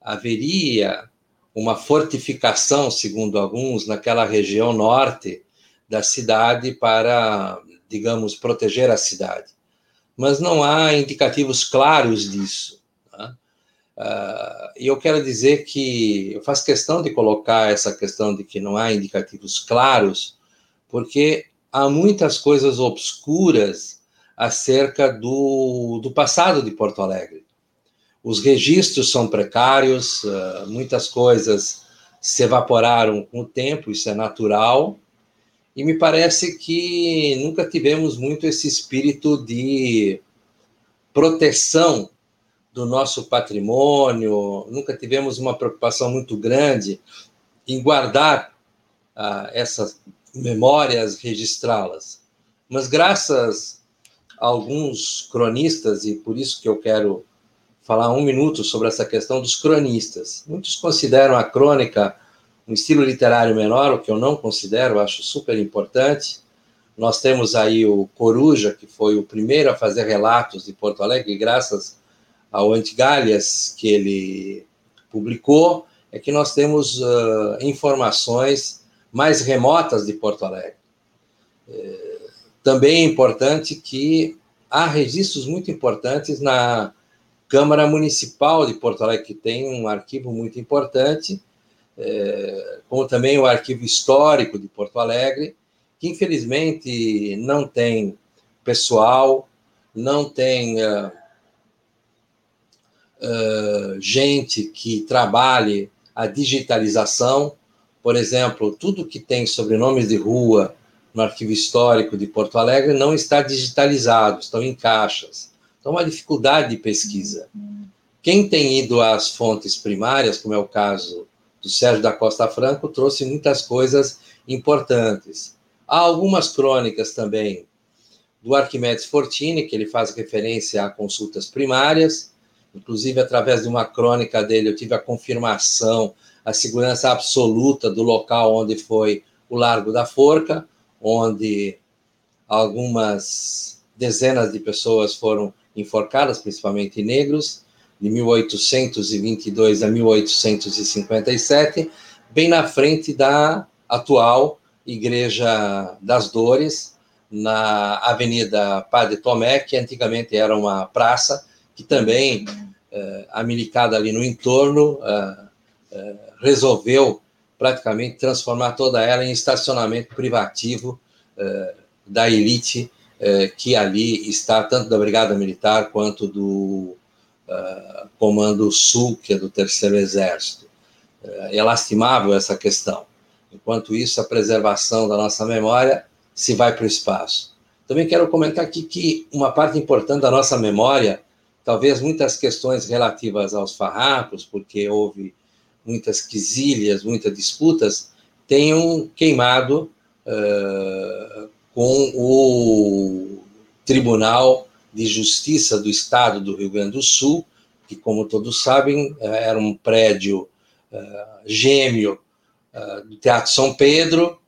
[SPEAKER 4] Haveria uma fortificação, segundo alguns, naquela região norte da cidade para, digamos, proteger a cidade. Mas não há indicativos claros disso. Uh, e eu quero dizer que eu faço questão de colocar essa questão de que não há indicativos claros, porque há muitas coisas obscuras acerca do, do passado de Porto Alegre. Os registros são precários, uh, muitas coisas se evaporaram com o tempo, isso é natural, e me parece que nunca tivemos muito esse espírito de proteção do nosso patrimônio, nunca tivemos uma preocupação muito grande em guardar uh, essas memórias, registrá-las. Mas graças alguns cronistas, e por isso que eu quero falar um minuto sobre essa questão dos cronistas. Muitos consideram a crônica um estilo literário menor, o que eu não considero, acho super importante. Nós temos aí o Coruja, que foi o primeiro a fazer relatos de Porto Alegre, graças ao Antigalhas que ele publicou, é que nós temos uh, informações mais remotas de Porto Alegre. Também é importante que há registros muito importantes na Câmara Municipal de Porto Alegre, que tem um arquivo muito importante, é, como também o Arquivo Histórico de Porto Alegre, que infelizmente não tem pessoal, não tem uh, uh, gente que trabalhe a digitalização. Por exemplo, tudo que tem sobrenomes de rua no Arquivo Histórico de Porto Alegre não está digitalizado, estão em caixas. Então, uma dificuldade de pesquisa. Quem tem ido às fontes primárias, como é o caso do Sérgio da Costa Franco, trouxe muitas coisas importantes. Há algumas crônicas também do Arquimedes Fortini, que ele faz referência a consultas primárias, inclusive através de uma crônica dele, eu tive a confirmação, a segurança absoluta do local onde foi o Largo da Forca, onde algumas dezenas de pessoas foram enforcadas, principalmente negros, de 1822 a 1857, bem na frente da atual Igreja das Dores, na Avenida Padre Tomé, que antigamente era uma praça, que também eh, a milicada ali no entorno eh, eh, resolveu praticamente transformar toda ela em estacionamento privativo da elite que ali está, tanto da Brigada Militar quanto do Comando Sul, que é do Terceiro Exército. é lastimável essa questão. Enquanto isso, a preservação da nossa memória se vai para o espaço. Também quero comentar aqui que uma parte importante da nossa memória, talvez muitas questões relativas aos farrapos, porque houve muitas quesilhas, muitas disputas, tenham queimado uh, com o Tribunal de Justiça do Estado do Rio Grande do Sul, que, como todos sabem, era um prédio uh, gêmeo uh, do Teatro São Pedro,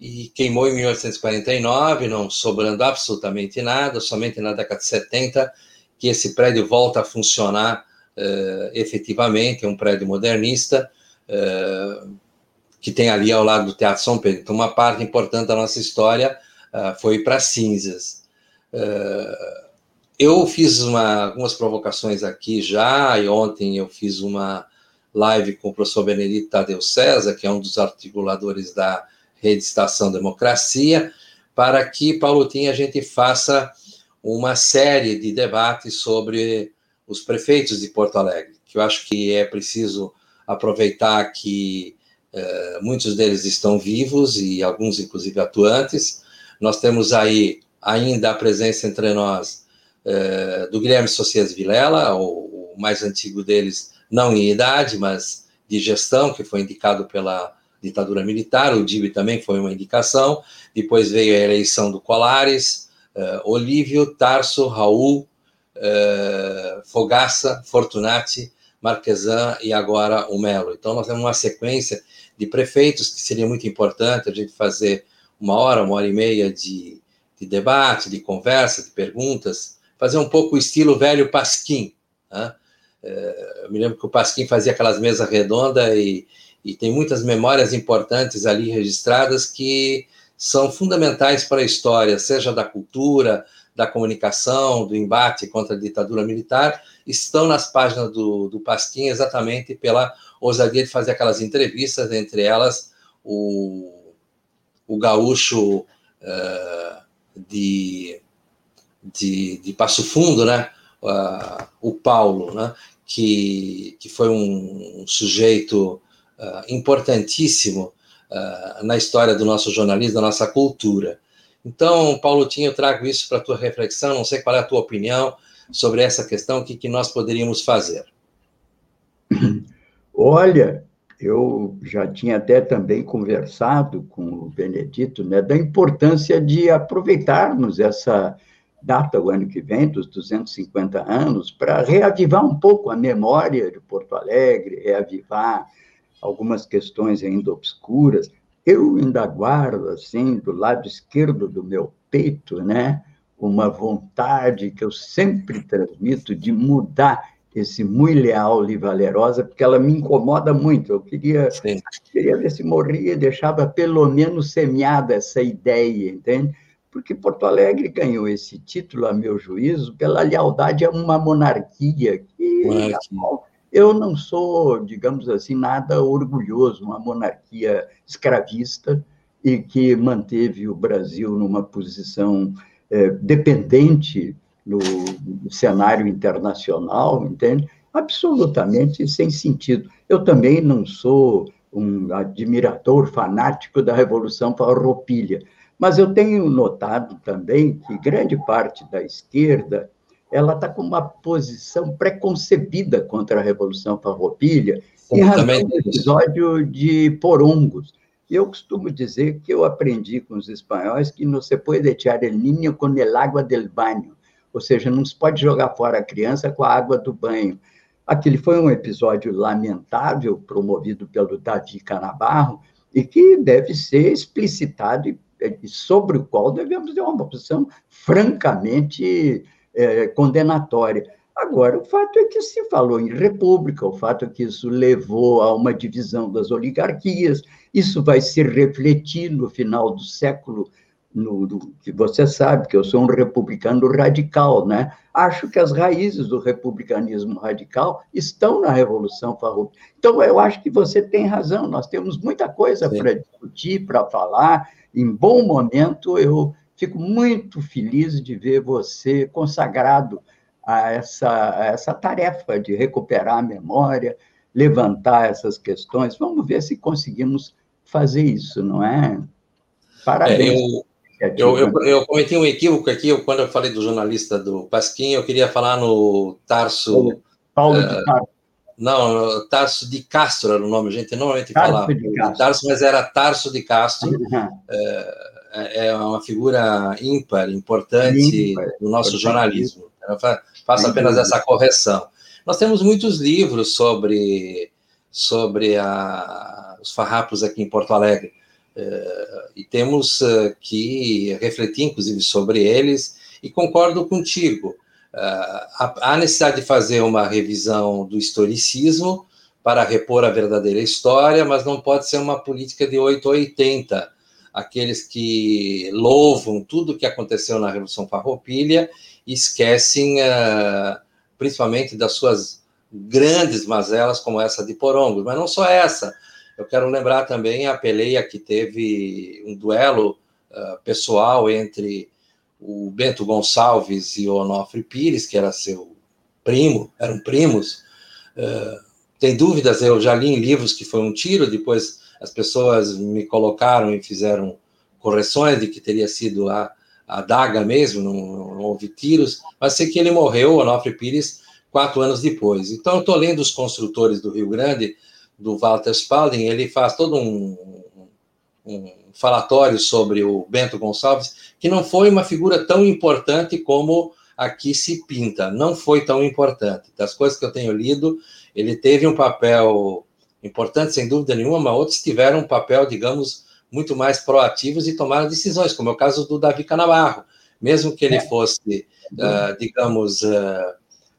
[SPEAKER 4] e queimou em 1849, não sobrando absolutamente nada, somente na década de 70 que esse prédio volta a funcionar uh, efetivamente, é um prédio modernista, que tem ali ao lado do Teatro São Pedro. Então, uma parte importante da nossa história uh, foi para cinzas. eu fiz uma, algumas provocações aqui já, e ontem eu fiz uma live com o professor Benedito Tadeu César, que é um dos articuladores da Rede Estação Democracia, para que, Paulotinho, a gente faça uma série de debates sobre os prefeitos de Porto Alegre, que eu acho que é preciso aproveitar que eh, muitos deles estão vivos e alguns, inclusive, atuantes. Nós temos aí ainda a presença entre nós eh, do Guilherme Socias Vilela, o, o mais antigo deles, não em idade, mas de gestão, que foi indicado pela ditadura militar, o DIB também foi uma indicação, depois veio a eleição do Colares, uh, Olívio, Tarso, Raul, uh, Fogaça, Fortunati, Marquesan e agora o Melo. Então, nós temos uma sequência de prefeitos que seria muito importante a gente fazer uma hora, uma hora e meia de, de debate, de conversa, de perguntas, fazer um pouco o estilo velho Pasquim. Né? Uh, eu me lembro que o Pasquim fazia aquelas mesas redondas e, e tem muitas memórias importantes ali registradas que são fundamentais para a história, seja da cultura, da comunicação, do embate contra a ditadura militar, estão nas páginas do, do Pasquim exatamente pela ousadia de fazer aquelas entrevistas, entre elas o, o gaúcho uh, de, de, de, Passo Fundo, né? Uh, o Paulo, né? que, que foi um, um sujeito uh, importantíssimo na história do nosso jornalismo, da nossa cultura. Então, Paulo Tinho, eu trago isso para a tua reflexão, não sei qual é a tua opinião sobre essa questão, o que, que nós poderíamos fazer.
[SPEAKER 1] Olha, eu já tinha até também conversado com o Benedito né, da importância de aproveitarmos essa data, o ano que vem, dos 250 anos, para reavivar um pouco a memória de Porto Alegre, reavivar algumas questões ainda obscuras, eu ainda guardo, assim, do lado esquerdo do meu peito, né, uma vontade que eu sempre transmito de mudar esse muito leal e valerosa, porque ela me incomoda muito. Eu queria, queria ver se morria deixava pelo menos semeada essa ideia, entende? porque Porto Alegre ganhou esse título, a meu juízo, pela lealdade a uma monarquia que eu não sou, digamos assim, nada orgulhoso, uma monarquia escravista e que manteve o Brasil numa posição é, dependente no cenário internacional, entende? Absolutamente sem sentido. Eu também não sou um admirador fanático da Revolução Farroupilha, mas eu tenho notado também que grande parte da esquerda ela está com uma posição preconcebida contra a Revolução Farroupilha, em razão do episódio de Porongos. Eu costumo dizer que eu aprendi com os espanhóis que não se pode echar el niño con el agua del baño, ou seja, não se pode jogar fora a criança com a água do banho. Aquele foi um episódio lamentável, promovido pelo Davi Canabarro, e que deve ser explicitado e sobre o qual devemos ter uma posição francamente é, condenatória. Agora, o fato é que se falou em república, o fato é que isso levou a uma divisão das oligarquias, isso vai se refletir no final do século no, no, que você sabe que eu sou um republicano radical, né? Acho que as raízes do republicanismo radical estão na Revolução Farroupilha. Então, eu acho que você tem razão, nós temos muita coisa para discutir, para falar. Em bom momento, eu fico muito feliz de ver você consagrado a essa, a essa tarefa de recuperar a memória, levantar essas questões. Vamos ver se conseguimos fazer isso, não é?
[SPEAKER 4] Parabéns. É, eu eu, eu, eu, cometi um equívoco aqui, eu, quando eu falei do jornalista do Pasquim, eu queria falar no Tarso.
[SPEAKER 1] Paulo uh, de eh, Tarso.
[SPEAKER 4] Não, Tarso de Castro era o nome, a gente normalmente Tarso fala de Tarso, mas era Tarso de Castro. Uhum. É, é uma figura ímpar, importante ímpar, no nosso jornalismo. Eu faço apenas essa correção. Nós temos muitos livros sobre, sobre a, os farrapos aqui em Porto Alegre. Uh, e temos uh, que refletir, inclusive, sobre eles, e concordo contigo. Uh, há necessidade de fazer uma revisão do historicismo para repor a verdadeira história, mas não pode ser uma política de 880. Aqueles que louvam tudo o que aconteceu na Revolução Farroupilha esquecem, principalmente, das suas grandes mazelas, como essa de Porongos, mas não só essa eu quero lembrar também a peleia que teve um duelo uh, pessoal entre o Bento Gonçalves e o Onofre Pires, que era seu primo, eram primos. Uh, tem dúvidas, eu já li em livros que foi um tiro, depois as pessoas me colocaram e fizeram correções de que teria sido a, a daga mesmo, não, não houve tiros, mas sei que ele morreu, Onofre Pires, quatro anos depois. Então, eu estou lendo os construtores do Rio Grande, do Walter Spalding, ele faz todo um, um falatório sobre o Bento Gonçalves, que não foi uma figura tão importante como aqui se pinta, não foi tão importante. Das coisas que eu tenho lido, ele teve um papel importante, sem dúvida nenhuma, mas outros tiveram um papel, digamos, muito mais proativos e tomaram decisões, como é o caso do Davi Canabarro. Mesmo que ele é. fosse, uh, digamos, uh,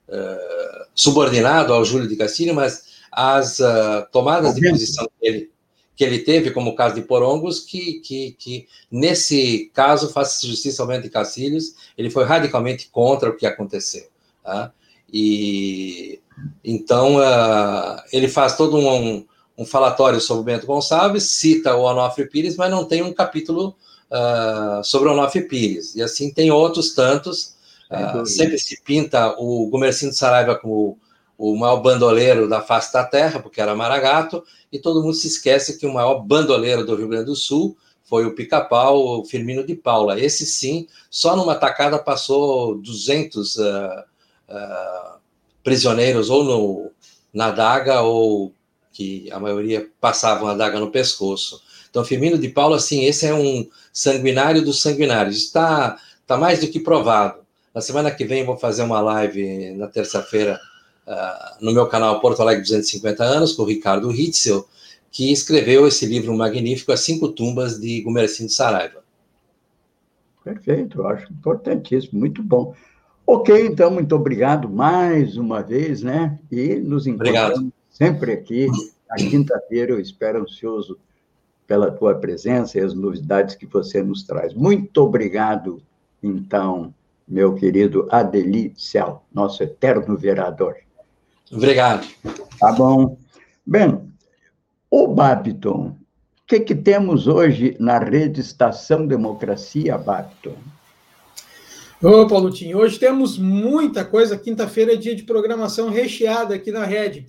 [SPEAKER 4] uh, subordinado ao Júlio de Castilho, mas as uh, tomadas de posição que ele, que ele teve, como o caso de Porongos, que, que, que nesse caso, faz justiça ao Bento de Cacilhos, ele foi radicalmente contra o que aconteceu. Tá? E então uh, ele faz todo um, um falatório sobre o Bento Gonçalves, cita o Onofre Pires, mas não tem um capítulo uh, sobre o Onofre Pires. E assim tem outros tantos. Uh, sempre se pinta o Gumercindo Saraiva como o maior bandoleiro da face da terra, porque era Maragato, e todo mundo se esquece que o maior bandoleiro do Rio Grande do Sul foi o Pica-Pau, o Firmino de Paula. Esse sim, só numa tacada passou 200 uh, uh, prisioneiros, ou no, na daga, ou que a maioria passavam a daga no pescoço. Então, Firmino de Paula, sim, esse é um sanguinário dos sanguinários. Está tá mais do que provado. Na semana que vem, vou fazer uma live na terça-feira uh, no meu canal Porto Alegre 250 anos, com o Ricardo Hitzel, que escreveu esse livro magnífico, As Cinco Tumbas de Gumercindo Saraiva.
[SPEAKER 1] Perfeito, acho importantíssimo, muito bom. Ok, então, muito obrigado mais uma vez, né? E nos encontramos obrigado. sempre aqui. Na quinta-feira, eu espero ansioso pela tua presença e as novidades que você nos traz. Muito obrigado, então, meu querido Adeli Cel, nosso eterno vereador.
[SPEAKER 4] Obrigado.
[SPEAKER 1] Tá bom. Bem, o Babiton, o que, que temos hoje na rede Estação Democracia, Babiton?
[SPEAKER 2] Ô, Paulotinho, hoje temos muita coisa. Quinta-feira é dia de programação recheada aqui na rede.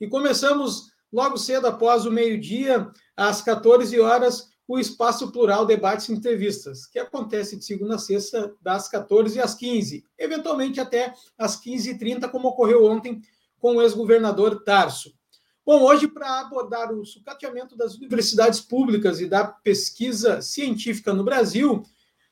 [SPEAKER 2] E começamos logo cedo após o meio-dia, às 14 horas, o Espaço Plural Debates e Entrevistas, que acontece de segunda a sexta, das 14 às 15, eventualmente até às 15h30, como ocorreu ontem com o ex-governador Tarso. Bom, hoje, para abordar o sucateamento das universidades públicas e da pesquisa científica no Brasil,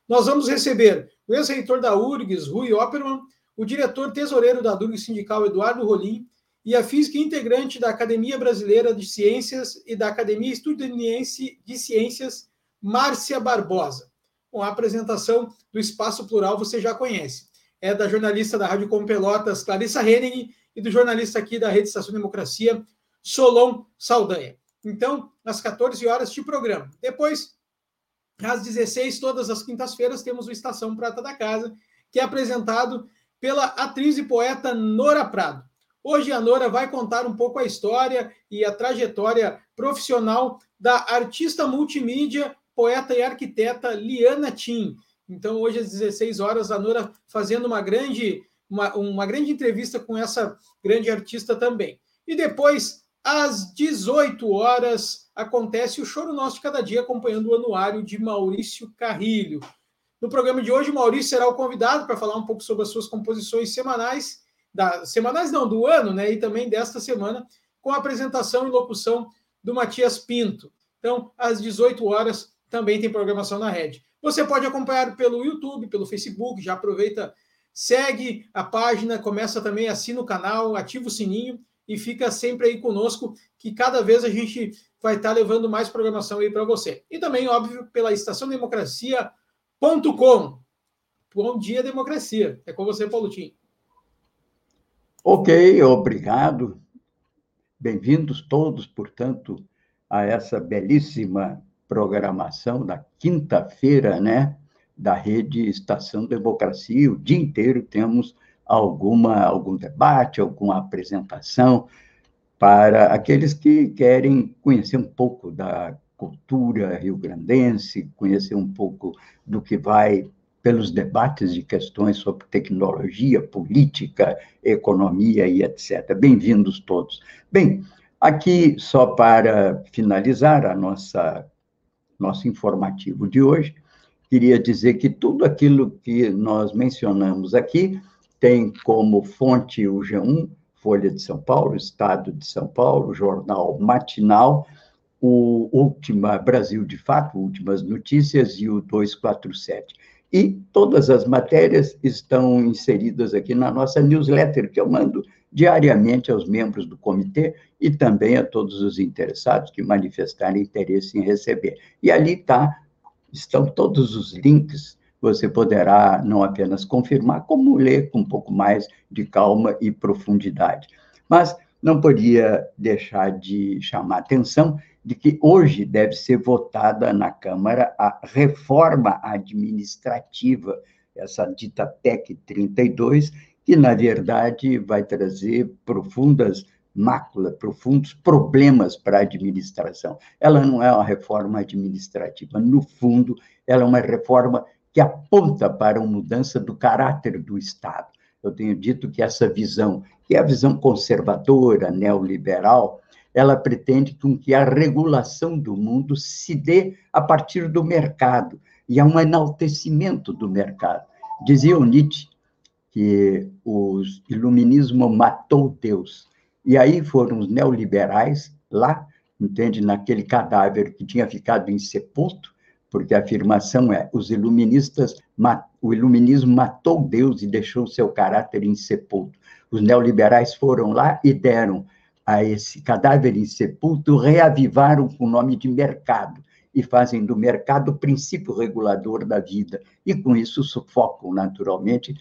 [SPEAKER 2] nós vamos receber o ex-reitor da URGS, Rui Opperman, o diretor tesoureiro da DURG Sindical, Eduardo Rolim, e a física integrante da Academia Brasileira de Ciências e da Academia Estudaniense de Ciências, Márcia Barbosa. Bom, a apresentação do Espaço Plural você já conhece. É da jornalista da Rádio Com Pelotas, Clarissa Henning, e do jornalista aqui da Rede Estação Democracia, Solon Saldanha. Então, às 14 horas de programa. Depois, às 16, todas as quintas-feiras, temos o Estação Prata da Casa, que é apresentado pela atriz e poeta Nora Prado. Hoje a Nora vai contar um pouco a história e a trajetória profissional da artista multimídia, poeta e arquiteta Liana Tim. Então, hoje às 16 horas, a Nora fazendo uma grande uma, uma grande entrevista com essa grande artista também. E depois, às 18 horas, acontece o Choro Nosso de Cada Dia, acompanhando o anuário de Maurício Carrilho. No programa de hoje, Maurício será o convidado para falar um pouco sobre as suas composições semanais, da, semanais não, do ano, né? E também desta semana, com a apresentação e locução do Matias Pinto. Então, às 18 horas, também tem programação na rede. Você pode acompanhar pelo YouTube, pelo Facebook, já aproveita Segue a página, começa também, assina o canal, ativa o sininho e fica sempre aí conosco, que cada vez a gente vai estar levando mais programação aí para você. E também, óbvio, pela estaçãodemocracia.com. Bom dia, democracia. É com você, Paulo Tim.
[SPEAKER 1] Ok, obrigado. Bem-vindos todos, portanto, a essa belíssima programação da quinta-feira, né? Da rede Estação Democracia. O dia inteiro temos alguma, algum debate, alguma apresentação para aqueles que querem conhecer um pouco da cultura rio-grandense, conhecer um pouco do que vai pelos debates de questões sobre tecnologia, política, economia e etc. Bem-vindos todos. Bem, aqui só para finalizar a nossa nosso informativo de hoje, queria dizer que tudo aquilo que nós mencionamos aqui tem como fonte o G1, Folha de São Paulo, Estado de São Paulo, Jornal Matinal, o Última Brasil de Fato, Últimas Notícias e o 247. E todas as matérias estão inseridas aqui na nossa newsletter, que eu mando diariamente aos membros do comitê e também a todos os interessados que manifestarem interesse em receber. E ali está estão todos os links, você poderá não apenas confirmar, como ler com um pouco mais de calma e profundidade. Mas não podia deixar de chamar atenção de que hoje deve ser votada na Câmara a reforma administrativa, essa dita PEC 32, que, na verdade, vai trazer profundas mácula, profundos problemas para a administração. Ela não é uma reforma administrativa, no fundo, ela é uma reforma que aponta para uma mudança do caráter do Estado. Eu tenho dito que essa visão, que é a visão conservadora, neoliberal, ela pretende com que a regulação do mundo se dê a partir do mercado, e há um enaltecimento do mercado. Dizia o Nietzsche que o iluminismo matou Deus, e aí foram os neoliberais lá, entende, naquele cadáver que tinha ficado insepulto, porque a afirmação é: os iluministas, o iluminismo matou Deus e deixou seu caráter insepulto. Os neoliberais foram lá e deram a esse cadáver insepulto, reavivaram com o nome de mercado e fazem do mercado o princípio regulador da vida. E com isso sufocam naturalmente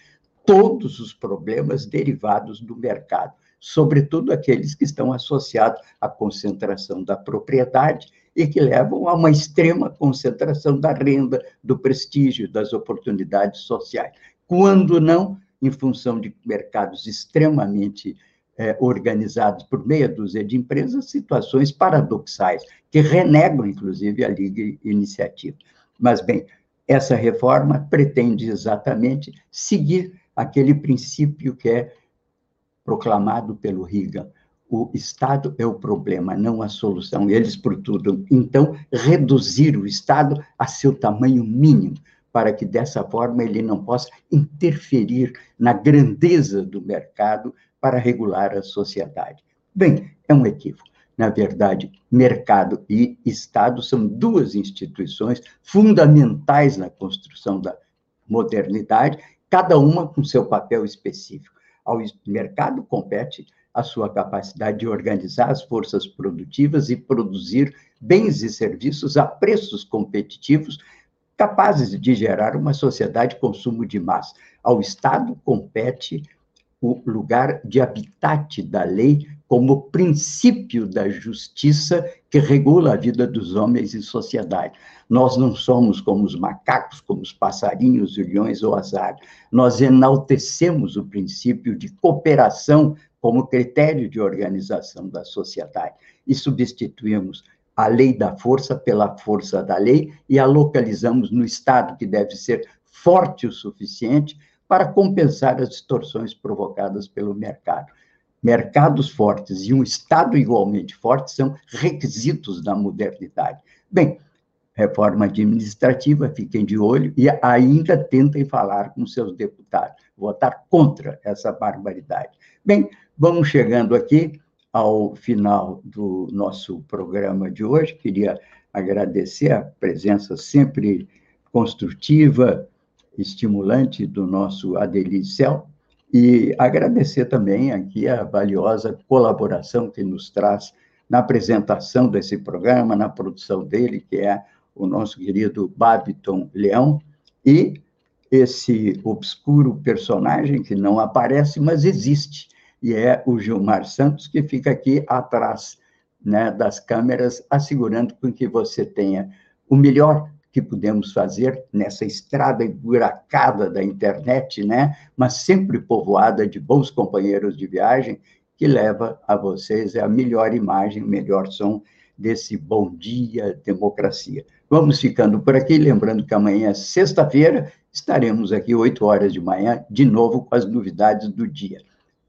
[SPEAKER 1] todos os problemas derivados do mercado sobretudo aqueles que estão associados à concentração da propriedade e que levam a uma extrema concentração da renda, do prestígio, das oportunidades sociais. Quando não, em função de mercados extremamente é, organizados por meia dúzia de empresas, situações paradoxais, que renegam, inclusive, a Liga Iniciativa. Mas, bem, essa reforma pretende exatamente seguir aquele princípio que é proclamado pelo Reagan. O Estado é o problema, não a solução. Eles procuram, então, reduzir o Estado a seu tamanho mínimo, para que dessa forma ele não possa interferir na grandeza do mercado para regular a sociedade. Bem, é um equívoco. Na verdade, mercado e Estado são duas instituições fundamentais na construção da modernidade, cada uma com seu papel específico. Ao mercado compete a sua capacidade de organizar as forças produtivas e produzir bens e serviços a preços competitivos capazes de gerar uma sociedade de consumo de massa. Ao Estado compete o lugar de habitat da lei como princípio da justiça que regula a vida dos homens em sociedade. Nós não somos como os macacos, como os passarinhos, os leões ou as águias. Nós enaltecemos o princípio de cooperação como critério de organização da sociedade e substituímos a lei da força pela força da lei e a localizamos no Estado, que deve ser forte o suficiente para compensar as distorções provocadas pelo mercado. Mercados fortes e um Estado igualmente forte são requisitos da modernidade. Bem, reforma administrativa, fiquem de olho e ainda tentem falar com seus deputados, votar contra essa barbaridade. Bem, vamos chegando aqui ao final do nosso programa de hoje. Queria agradecer a presença sempre construtiva, estimulante do nosso Adelicel e agradecer também aqui a valiosa colaboração que nos traz na apresentação desse programa, na produção dele, que é o nosso querido Babiton Leão, e esse obscuro personagem que não aparece, mas existe, e é o Gilmar Santos, que fica aqui atrás né, das câmeras, assegurando com que você tenha o melhor que podemos fazer nessa estrada emburacada da internet, né? Mas sempre povoada de bons companheiros de viagem, que leva a vocês a melhor imagem, melhor som desse Bom Dia Democracia. Vamos ficando por aqui, lembrando que amanhã, sexta-feira, estaremos aqui 8 horas de manhã, de novo com as novidades do dia.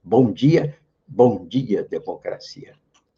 [SPEAKER 1] Bom dia, bom dia, democracia.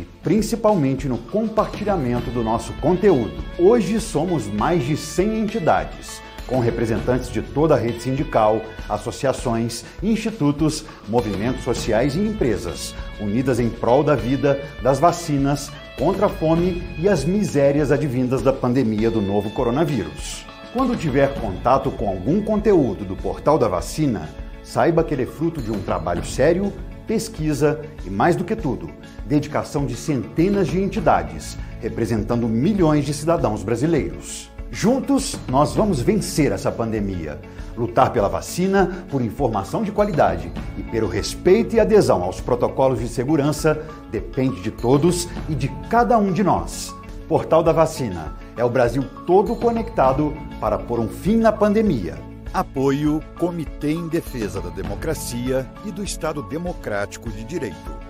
[SPEAKER 5] e principalmente no compartilhamento do nosso conteúdo. Hoje somos mais de 100 entidades, com representantes de toda a rede sindical, associações, institutos, movimentos sociais e empresas, unidas em prol da vida, das vacinas, contra a fome e as misérias advindas da pandemia do novo coronavírus. Quando tiver contato com algum conteúdo do Portal da Vacina, Saiba que ele é fruto de um trabalho sério, pesquisa e, mais do que tudo, dedicação de centenas de entidades, representando milhões de cidadãos brasileiros. Juntos, nós vamos vencer essa pandemia, lutar pela vacina, por informação de qualidade e pelo respeito e adesão aos protocolos de segurança depende de todos e de cada um de nós. Portal da Vacina é o Brasil todo conectado para pôr um fim na pandemia. Apoio Comitê em Defesa da Democracia e do Estado Democrático de Direito.